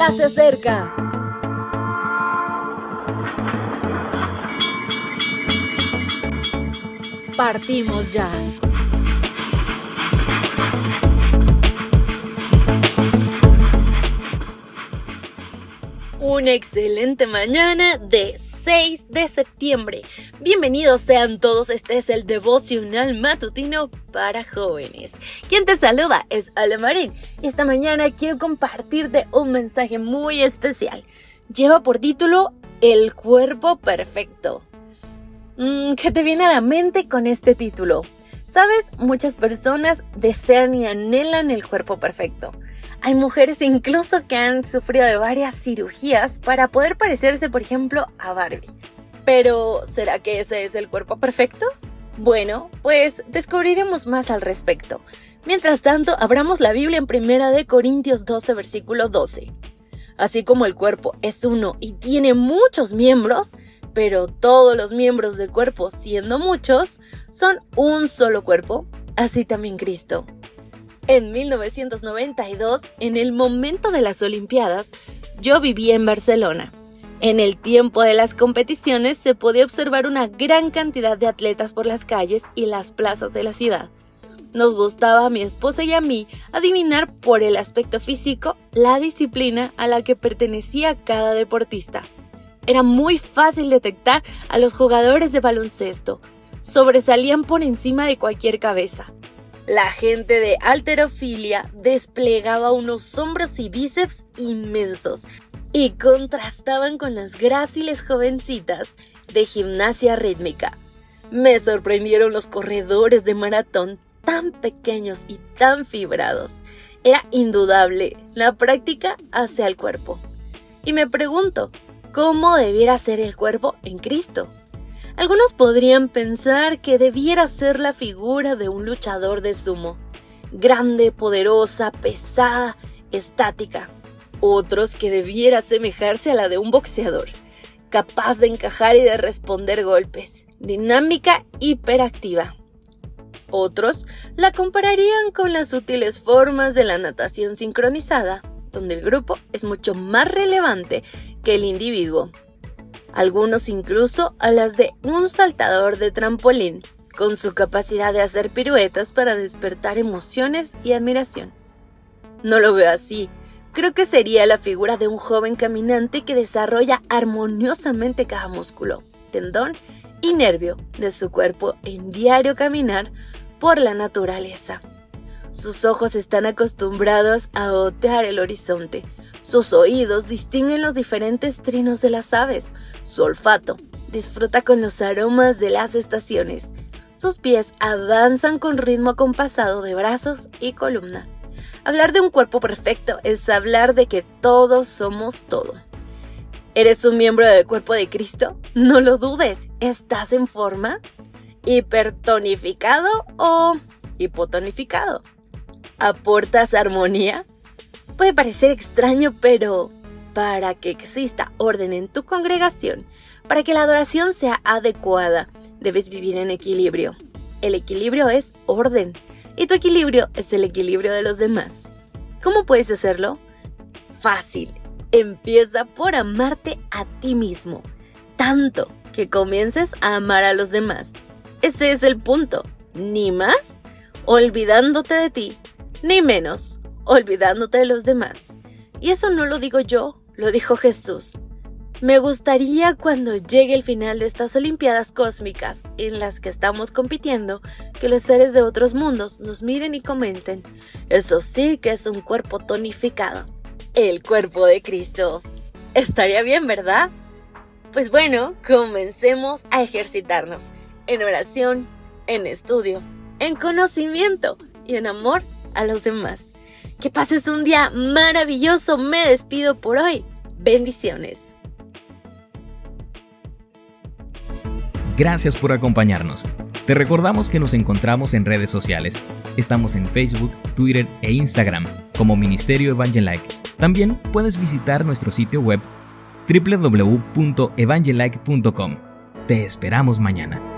ya se acerca. Partimos ya. Una excelente mañana de 6 de septiembre. Bienvenidos sean todos, este es el devocional matutino para jóvenes. Quien te saluda es Ale Marín y esta mañana quiero compartirte un mensaje muy especial. Lleva por título El cuerpo perfecto. Mm, ¿Qué te viene a la mente con este título? Sabes, muchas personas desean y anhelan el cuerpo perfecto. Hay mujeres incluso que han sufrido de varias cirugías para poder parecerse, por ejemplo, a Barbie. Pero, ¿será que ese es el cuerpo perfecto? Bueno, pues descubriremos más al respecto. Mientras tanto, abramos la Biblia en Primera de Corintios 12, versículo 12. Así como el cuerpo es uno y tiene muchos miembros, pero todos los miembros del cuerpo, siendo muchos, son un solo cuerpo, así también Cristo. En 1992, en el momento de las Olimpiadas, yo vivía en Barcelona. En el tiempo de las competiciones se podía observar una gran cantidad de atletas por las calles y las plazas de la ciudad. Nos gustaba a mi esposa y a mí adivinar por el aspecto físico la disciplina a la que pertenecía cada deportista. Era muy fácil detectar a los jugadores de baloncesto. Sobresalían por encima de cualquier cabeza. La gente de alterofilia desplegaba unos hombros y bíceps inmensos y contrastaban con las gráciles jovencitas de gimnasia rítmica. Me sorprendieron los corredores de maratón tan pequeños y tan fibrados. Era indudable, la práctica hacia el cuerpo. Y me pregunto, ¿cómo debiera ser el cuerpo en Cristo? Algunos podrían pensar que debiera ser la figura de un luchador de sumo, grande, poderosa, pesada, estática. Otros que debiera asemejarse a la de un boxeador, capaz de encajar y de responder golpes, dinámica, hiperactiva. Otros la compararían con las útiles formas de la natación sincronizada, donde el grupo es mucho más relevante que el individuo algunos incluso a las de un saltador de trampolín, con su capacidad de hacer piruetas para despertar emociones y admiración. No lo veo así. Creo que sería la figura de un joven caminante que desarrolla armoniosamente cada músculo, tendón y nervio de su cuerpo en diario caminar por la naturaleza. Sus ojos están acostumbrados a otear el horizonte, sus oídos distinguen los diferentes trinos de las aves. Su olfato disfruta con los aromas de las estaciones. Sus pies avanzan con ritmo acompasado de brazos y columna. Hablar de un cuerpo perfecto es hablar de que todos somos todo. ¿Eres un miembro del cuerpo de Cristo? No lo dudes. ¿Estás en forma? ¿Hipertonificado o hipotonificado? ¿Aportas armonía? Puede parecer extraño, pero para que exista orden en tu congregación, para que la adoración sea adecuada, debes vivir en equilibrio. El equilibrio es orden y tu equilibrio es el equilibrio de los demás. ¿Cómo puedes hacerlo? Fácil. Empieza por amarte a ti mismo, tanto que comiences a amar a los demás. Ese es el punto. Ni más, olvidándote de ti, ni menos, olvidándote de los demás. Y eso no lo digo yo, lo dijo Jesús. Me gustaría cuando llegue el final de estas Olimpiadas cósmicas en las que estamos compitiendo, que los seres de otros mundos nos miren y comenten, eso sí que es un cuerpo tonificado, el cuerpo de Cristo. Estaría bien, ¿verdad? Pues bueno, comencemos a ejercitarnos en oración, en estudio, en conocimiento y en amor a los demás. Que pases un día maravilloso. Me despido por hoy. Bendiciones. Gracias por acompañarnos. Te recordamos que nos encontramos en redes sociales. Estamos en Facebook, Twitter e Instagram como Ministerio Evangelike. También puedes visitar nuestro sitio web www.evangelike.com. Te esperamos mañana.